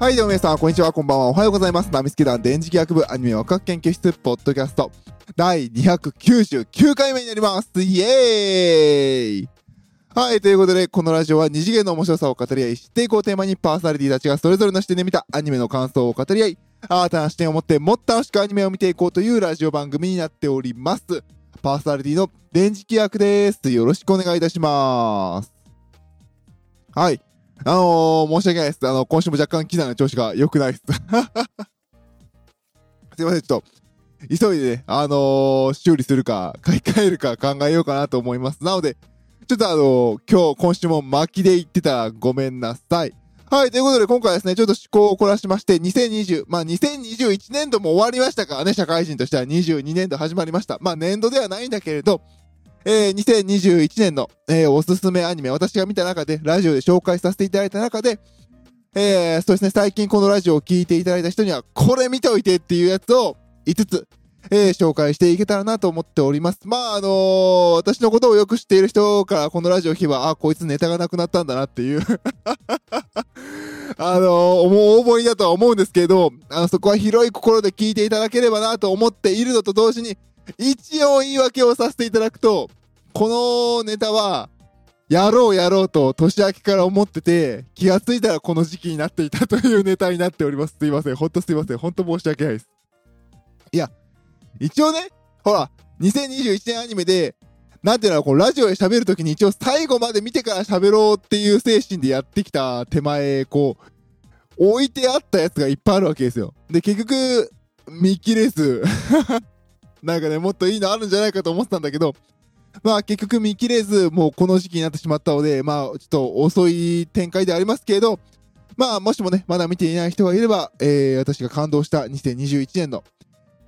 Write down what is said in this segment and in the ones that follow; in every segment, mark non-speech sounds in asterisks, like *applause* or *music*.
はい、どうも皆さん、こんにちは、こんばんは、おはようございます。ナミスケ団電磁気学部アニメワクワク研究室、ポッドキャスト、第299回目になります。イエーイはい、ということで、このラジオは二次元の面白さを語り合い、知っていこうテーマにパーソナリティたちがそれぞれの視点で見たアニメの感想を語り合い、新たな視点を持ってもっと楽しくアニメを見ていこうというラジオ番組になっております。パーソナリティの電磁気役です。よろしくお願いいたします。はい。あのー、申し訳ないです。あの、今週も若干機材の調子が良くないです。*laughs* すいません、ちょっと、急いでね、あのー、修理するか、買い替えるか考えようかなと思います。なので、ちょっとあのー、今日、今週も巻きで言ってたらごめんなさい。はい、ということで今回ですね、ちょっと思考を凝らしまして、2020、まあ2021年度も終わりましたからね、社会人としては22年度始まりました。まあ年度ではないんだけれど、えー、2021年の、えー、おすすめアニメ、私が見た中で、ラジオで紹介させていただいた中で、えー、そうですね、最近このラジオを聞いていただいた人には、これ見ておいてっていうやつを5つ、えー、紹介していけたらなと思っております。まあ、あのー、私のことをよく知っている人からこのラジオを聞けば、あ、こいつネタがなくなったんだなっていう *laughs* あのー、大覚えだとは思うんですけど、あの、そこは広い心で聞いていただければなと思っているのと同時に、一応言い訳をさせていただくと、このネタは、やろうやろうと年明けから思ってて、気がついたらこの時期になっていたというネタになっております。すいません。ほんとすいません。ほんと申し訳ないです。いや、一応ね、ほら、2021年アニメで、なんていうのこうラジオで喋るときに一応最後まで見てから喋ろうっていう精神でやってきた手前、こう、置いてあったやつがいっぱいあるわけですよ。で、結局、見切れず、なんかね、もっといいのあるんじゃないかと思ってたんだけど、まあ結局見切れず、もうこの時期になってしまったので、まあちょっと遅い展開でありますけれど、まあもしもね、まだ見ていない人がいれば、えー、私が感動した2021年の、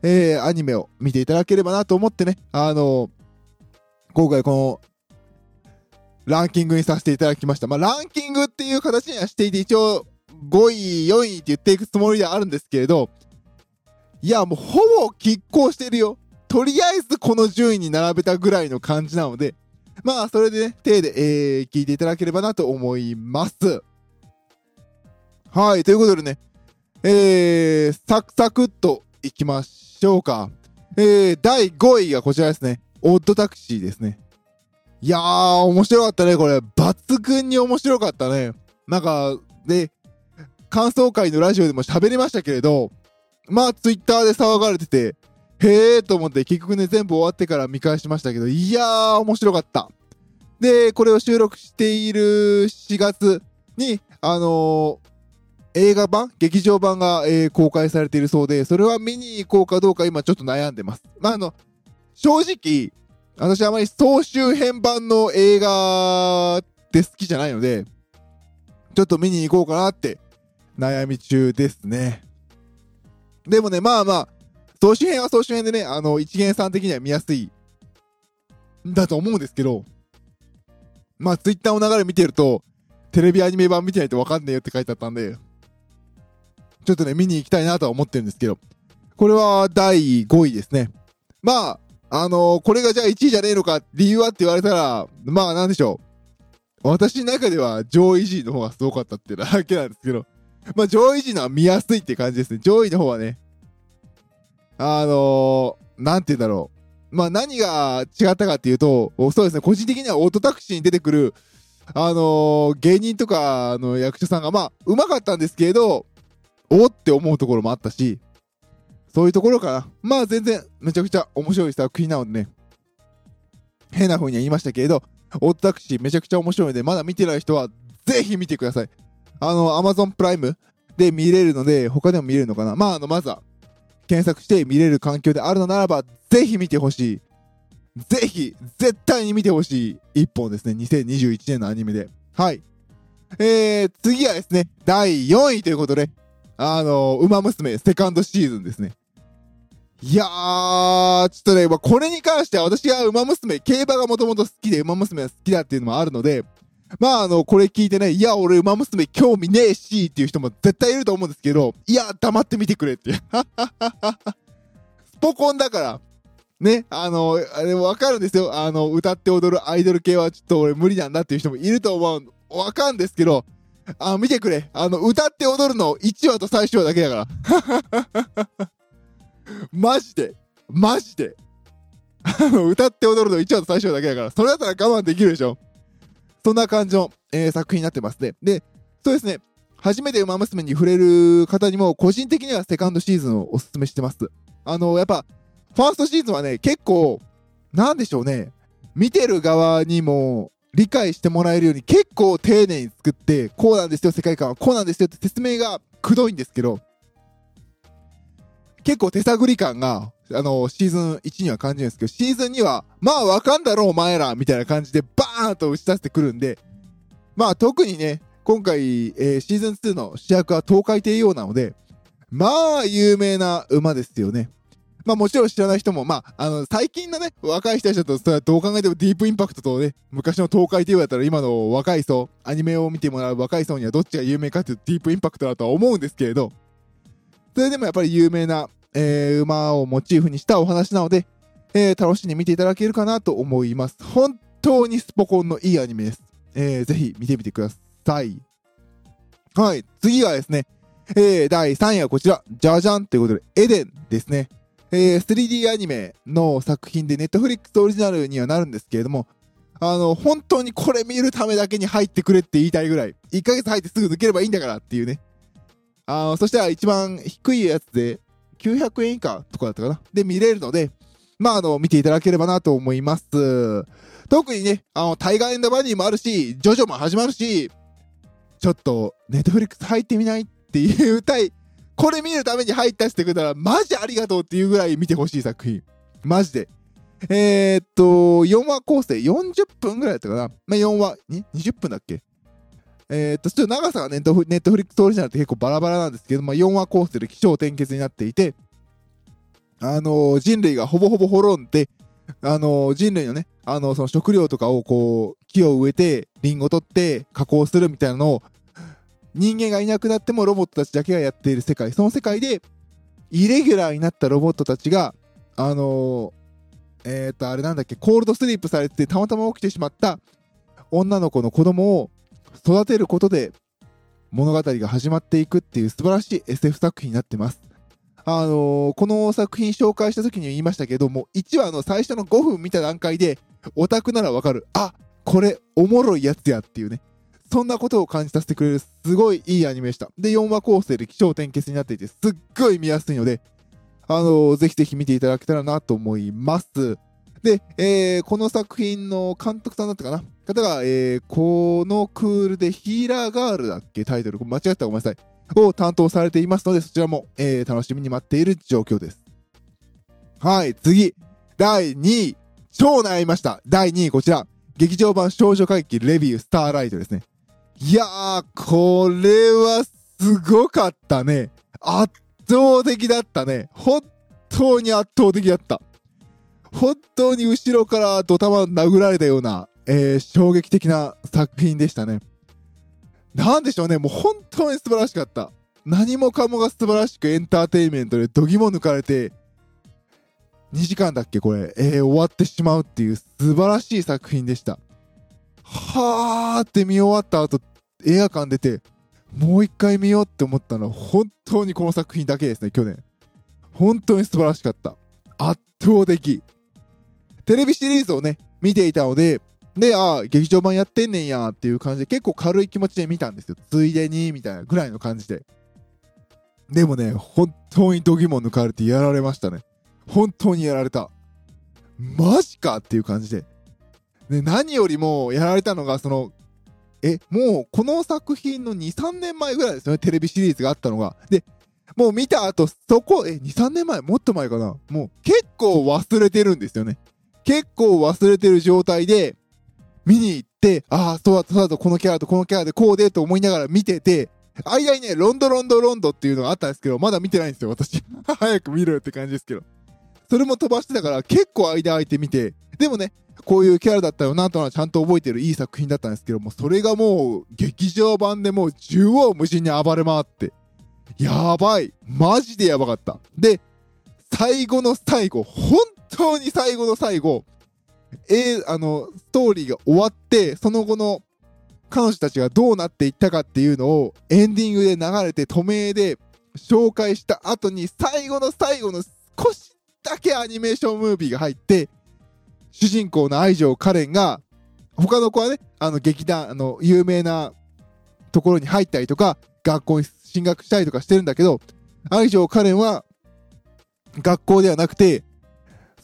えー、アニメを見ていただければなと思ってね、あのー、今回この、ランキングにさせていただきました。まあランキングっていう形にはしていて、一応5位、4位って言っていくつもりではあるんですけれど、いやもうほぼ拮抗してるよ。とりあえずこの順位に並べたぐらいの感じなので、まあ、それでね、手で、えー、聞いていただければなと思います。はい、ということでね、えー、サクサクっといきましょうか。えー、第5位がこちらですね。オッドタクシーですね。いやー、面白かったね、これ。抜群に面白かったね。なんか、で、感想会のラジオでも喋りましたけれど、まあ、ツイッターで騒がれてて、へーと思って結局ね、全部終わってから見返しましたけど、いやー、面白かった。で、これを収録している4月に、あのー、映画版劇場版が、えー、公開されているそうで、それは見に行こうかどうか今ちょっと悩んでます。まあ、あの、正直、私あまり総集編版の映画って好きじゃないので、ちょっと見に行こうかなって悩み中ですね。でもね、まあまあ、総集編は総集編でね、あの、一元さん的には見やすい、だと思うんですけど、まあ、ツイッターの流れ見てると、テレビアニメ版見てないとわかんねえよって書いてあったんで、ちょっとね、見に行きたいなとは思ってるんですけど、これは第5位ですね。まあ、あのー、これがじゃあ1位じゃねえのか、理由はって言われたら、まあ、なんでしょう。私の中では上位陣の方がすごかったってだけなんですけど、まあ、上位陣のは見やすいって感じですね。上位の方はね、あのー、なんて言うんだろう。まあ何が違ったかっていうと、そうですね、個人的にはオートタクシーに出てくる、あのー、芸人とかの役者さんが、まあ、うまかったんですけど、おって思うところもあったし、そういうところかな。まあ全然、めちゃくちゃ面白い作品なのでね、変な風には言いましたけれど、オートタクシーめちゃくちゃ面白いので、まだ見てない人は、ぜひ見てください。あの、アマゾンプライムで見れるので、他でも見れるのかな。まあ、あの、まずは、検索して見れる環境であるのならば、ぜひ見てほしい。ぜひ、絶対に見てほしい一本ですね。2021年のアニメで。はい。えー、次はですね、第4位ということで、あの、ウマ娘セカンドシーズンですね。いやー、ちょっとね、ま、これに関しては私がウマ娘、競馬がもともと好きでウマ娘が好きだっていうのもあるので、まあ、あの、これ聞いてね、いや、俺、ウマ娘興味ねえし、っていう人も絶対いると思うんですけど、いや、黙って見てくれって。*laughs* スポコンだから、ね、あの、あれ、わかるんですよ。あの、歌って踊るアイドル系はちょっと俺無理なんだっていう人もいると思う。わかるんですけど、あ、見てくれ。あの、歌って踊るの1話と最終話だけだから。*laughs* マジで。マジで。あの、歌って踊るの1話と最終話だけだから、それだったら我慢できるでしょ。そんな感じの、えー、作品になってますね。で、そうですね。初めて馬娘に触れる方にも、個人的にはセカンドシーズンをお勧めしてます。あの、やっぱ、ファーストシーズンはね、結構、なんでしょうね。見てる側にも理解してもらえるように結構丁寧に作って、こうなんですよ、世界観はこうなんですよって説明がくどいんですけど、結構手探り感が、あの、シーズン1には感じるんですけど、シーズン2は、まあわかんだろうお前らみたいな感じでバーンと打ち出してくるんで、まあ特にね、今回、えー、シーズン2の主役は東海帝王なので、まあ有名な馬ですよね。まあもちろん知らない人も、まあ、あの、最近のね、若い人たちだと、それはどう考えてもディープインパクトとね、昔の東海帝王だったら今の若い層、アニメを見てもらう若い層にはどっちが有名かっていうとディープインパクトだとは思うんですけれど、それでもやっぱり有名な、えー、馬をモチーフにしたお話なので、えー、楽しんで見ていただけるかなと思います。本当にスポコンのいいアニメです。えー、ぜひ見てみてください。はい、次はですね、えー、第3位はこちら、じゃじゃんということで、エデンですね。えー、3D アニメの作品で Netflix オリジナルにはなるんですけれども、あの、本当にこれ見るためだけに入ってくれって言いたいぐらい、1ヶ月入ってすぐ抜ければいいんだからっていうね。あ、そしては一番低いやつで、900円以下とかだったかな？で見れるので、まあ、あの、見ていただければなと思います。特にね、あの、タイガーエンドバニーもあるし、ジョジョも始まるし、ちょっと、ネットフリックス入ってみないって言いたいこれ見るために入ったしてくれたら、マジありがとうっていうぐらい見てほしい作品。マジで。えー、っと、4話構成40分ぐらいだったかな？まあ、4話、20分だっけ？えー、っと、ちょっと長さがネットネットフリックスオリジナルって結構バラバラなんですけど、まあ、4話構成で起承転結になっていて、あのー、人類がほぼほぼ滅んで、あのー、人類のね、あの、その食料とかをこう、木を植えて、リンゴ取って加工するみたいなのを人間がいなくなってもロボットたちだけがやっている世界。その世界で、イレギュラーになったロボットたちが、あの、えっ、と、あれなんだっけ、コールドスリープされてたまたま起きてしまった女の子の子供を育てることで物語が始まっていくっていう素晴らしい SF 作品になってます。あのー、この作品紹介した時に言いましたけども、1話の最初の5分見た段階で、オタクならわかる。あ、これおもろいやつやっていうね。そんなことを感じさせてくれる、すごいいいアニメでした。で、4話構成で気象転結になっていて、すっごい見やすいので、あのー、ぜひぜひ見ていただけたらなと思います。で、えー、この作品の監督さんだったかな？方が、えー、このクールでヒーラーガールだっけ？タイトル。間違ったらごめんなさい。を担当されていますので、そちらも、えー、楽しみに待っている状況です。はい、次。第2位。超悩みました。第2位こちら。劇場版少女会議レビュースターライトですね。いやー、これはすごかったね。圧倒的だったね。本当に圧倒的だった。本当に後ろからドタマ殴られたような、えー、衝撃的な作品でしたね。なんでしょうね、もう本当に素晴らしかった。何もかもが素晴らしくエンターテインメントで度肝抜かれて、2時間だっけこれ、えー、終わってしまうっていう素晴らしい作品でした。はーって見終わった後、映画館出て、もう一回見ようって思ったのは本当にこの作品だけですね、去年。本当に素晴らしかった。圧倒的。テレビシリーズをね、見ていたので、で、ああ、劇場版やってんねんやっていう感じで結構軽い気持ちで見たんですよ。ついでに、みたいなぐらいの感じで。でもね、本当に度肝抜かれてやられましたね。本当にやられた。マジかっていう感じで。で、何よりもやられたのが、その、え、もうこの作品の2、3年前ぐらいですよね、テレビシリーズがあったのが。で、もう見た後、そこ、え、2、3年前？もっと前かなもう結構忘れてるんですよね。結構忘れてる状態で、見に行って、ああ、そうだ、そうだと、このキャラとこのキャラでこうでと思いながら見てて、間にね、ロンドロンドロンドっていうのがあったんですけど、まだ見てないんですよ、私。*laughs* 早く見ろよって感じですけど。それも飛ばしてたから結構間空いてみて、でもね、こういうキャラだったよなとはちゃんと覚えてるいい作品だったんですけども、それがもう劇場版でもう縦横無尽に暴れ回って、やばい。マジでやばかった。で、最後の最後、本当に最後の最後、えー、あの、ストーリーが終わって、その後の彼女たちがどうなっていったかっていうのをエンディングで流れて止めで紹介した後に最後の最後の少しだけアニメーションムービーが入って主人公の愛情カレンが他の子はねあの劇団あの有名なところに入ったりとか学校に進学したりとかしてるんだけど愛情カレンは学校ではなくて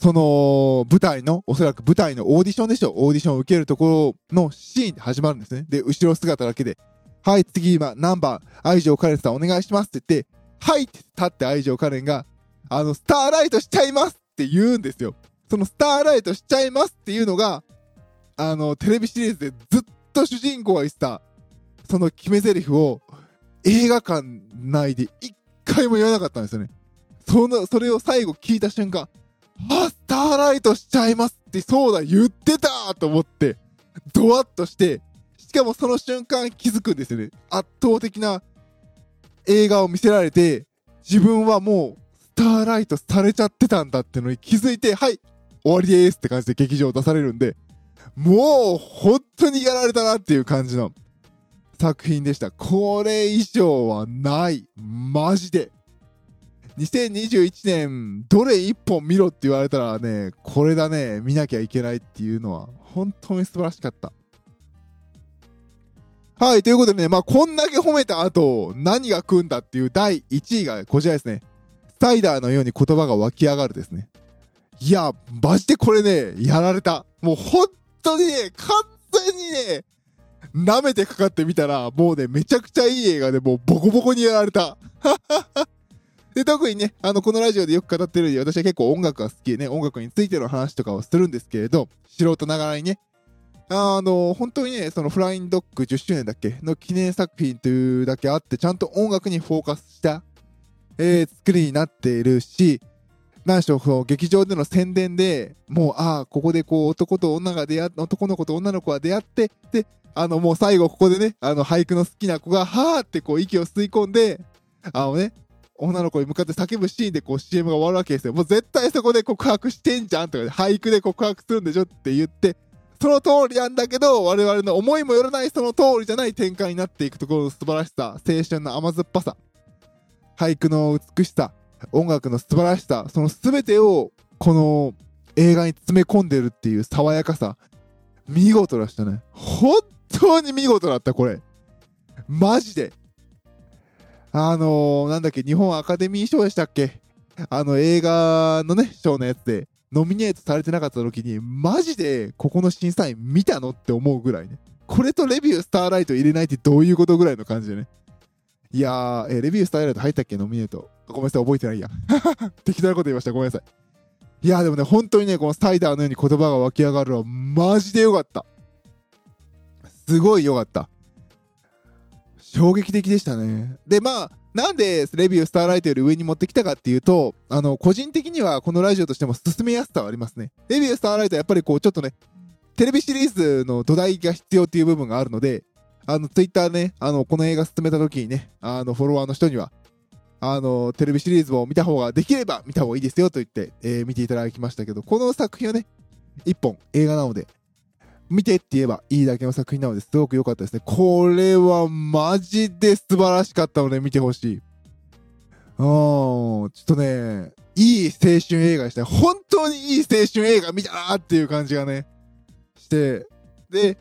その舞台の、おそらく舞台のオーディションでしょオーディションを受けるところのシーンで始まるんですね。で、後ろ姿だけで、はい、次今、何番、愛情カレンさんお願いしますって言って、はいって立って愛情カレンが、あの、スターライトしちゃいますって言うんですよ。そのスターライトしちゃいますっていうのが、あの、テレビシリーズでずっと主人公が言ってた、その決め台詞を映画館内で一回も言わなかったんですよね。その、それを最後聞いた瞬間、あ、スターライトしちゃいますって、そうだ、言ってたと思って、ドワッとして、しかもその瞬間気づくんですよね。圧倒的な映画を見せられて、自分はもう、スターライトされちゃってたんだってのに気づいて、はい、終わりですって感じで劇場を出されるんで、もう、本当にやられたなっていう感じの作品でした。これ以上はない。マジで。2021年、どれ一本見ろって言われたらね、これだね、見なきゃいけないっていうのは、本当に素晴らしかった。はい、ということでね、まあ、こんだけ褒めた後、何が来んだっていう第1位がこちらですね。サイダーのように言葉が湧き上がるですね。いや、マジでこれね、やられた。もう本当にね、完全にね、舐めてかかってみたら、もうね、めちゃくちゃいい映画でもうボコボコにやられた。で、特にね、あの、このラジオでよく語ってるように、私は結構音楽が好きでね、音楽についての話とかをするんですけれど、素人ながらにね、あの、本当にね、そのフラインドッグ10周年だっけの記念作品というだけあって、ちゃんと音楽にフォーカスした、えー、作りになっているし、何でしょう、その劇場での宣伝でもう、ああ、ここでこう、男と女が出会って、男の子と女の子が出会って、で、あの、もう最後ここでね、あの、俳句の好きな子が、はーってこう、息を吸い込んで、あのね、女の子に向かって叫ぶシーンでこう CM が終わるわけですよ。もう絶対そこで告白してんじゃんとかで、俳句で告白するんでしょって言って、その通りなんだけど、我々の思いもよらないその通りじゃない展開になっていくところの素晴らしさ、青春の甘酸っぱさ、俳句の美しさ、音楽の素晴らしさ、その全てをこの映画に詰め込んでるっていう爽やかさ、見事でしたね。本当に見事だった、これ。マジで。あのー、なんだっけ、日本アカデミー賞でしたっけ？あの映画のね、賞のやつで、ノミネートされてなかった時に、マジでここの審査員見たのって思うぐらいね。これとレビュースターライト入れないってどういうことぐらいの感じでね。いやー、えレビュースターライト入ったっけ？ノミネート。ごめんなさい、覚えてないや。*laughs* 適当なこと言いました。ごめんなさい。いやーでもね、本当にね、このサイダーのように言葉が湧き上がるのは、マジでよかった。すごいよかった。衝撃的でしたね。で、まあ、なんでレビュースターライトより上に持ってきたかっていうと、あの、個人的にはこのラジオとしても進めやすさはありますね。レビュースターライトはやっぱりこう、ちょっとね、テレビシリーズの土台が必要っていう部分があるので、あの、ツイッターね、あの、この映画進めた時にね、あの、フォロワーの人には、あの、テレビシリーズを見た方が、できれば見た方がいいですよと言って、えー、見ていただきましたけど、この作品はね、一本映画なので、見てって言えばいいだけの作品なのですごく良かったですね。これはマジで素晴らしかったので見てほしい。うん、ちょっとね、いい青春映画でした。本当にいい青春映画見たなっていう感じがね、して、で、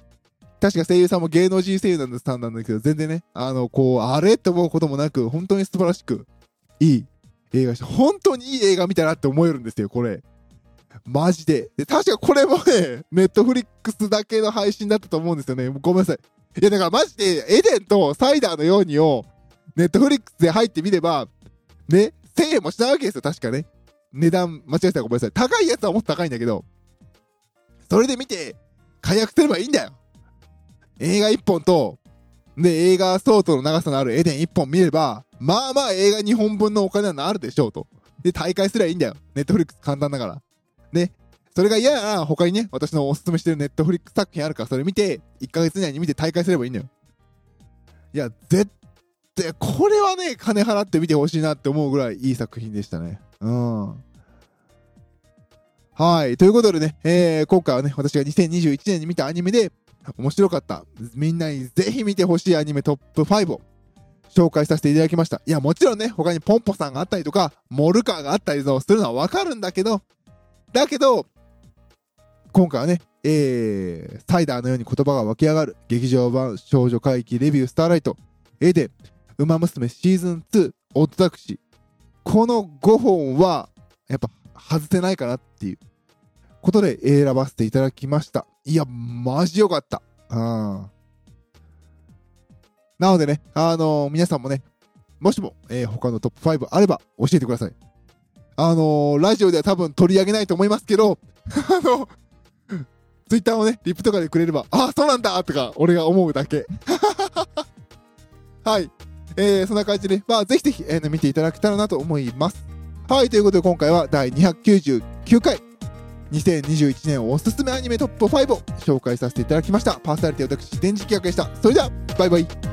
確か声優さんも芸能人声優なんです、たんなんだけど、全然ね、あの、こう、あれって思うこともなく、本当に素晴らしく、いい映画でした。本当にいい映画見たなって思えるんですよ、これ。マジで。で、確かこれもね、ネットフリックスだけの配信だったと思うんですよね。ごめんなさい。いや、だからマジで、エデンとサイダーのようにを、ネットフリックスで入ってみれば、ね、1000円もしないわけですよ、確かね。値段、間違えたらごめんなさい。高いやつはもっと高いんだけど、それで見て、解約すればいいんだよ。映画1本と、で、映画相当の長さのあるエデン1本見れば、まあまあ映画2本分のお金はなるでしょうと。で、大会すればいいんだよ。ネットフリックス簡単だから。ね。それが嫌なら、他にね、私のおすすめしてるネットフリックス作品あるから、それ見て、1ヶ月以内に見て大会すればいいんだよ。いや、絶対、これはね、金払って見てほしいなって思うぐらいいい作品でしたね。うん。はい。ということでね、えー、今回はね、私が2021年に見たアニメで、面白かった。みんなにぜひ見てほしいアニメトップ5を紹介させていただきました。いや、もちろんね、他にポンポさんがあったりとか、モルカーがあったりするのはわかるんだけど、だけど、今回はね、えー、サイダーのように言葉が湧き上がる劇場版少女怪奇レビュースターライト、エデン、ウマ娘シーズン2、オッドタクシー。この5本は、やっぱ外せないかなっていうことで選ばせていただきました。いや、マジよかった。うん。なのでね、あのー皆さんもね、もしも、えー他のトップ5あれば教えてください。あのーラジオでは多分取り上げないと思いますけど、*laughs* あの、ツイッターをね、リプとかでくれれば、あ、そうなんだとか、俺が思うだけ。*laughs* はい。えー、そんな感じで、まあ、ぜひぜひ、えー見ていただけたらなと思います。はい、ということで今回は第299回、2021年おすすめアニメトップ5を紹介させていただきました。パーソナリティ私、電磁気学でした。それでは、バイバイ。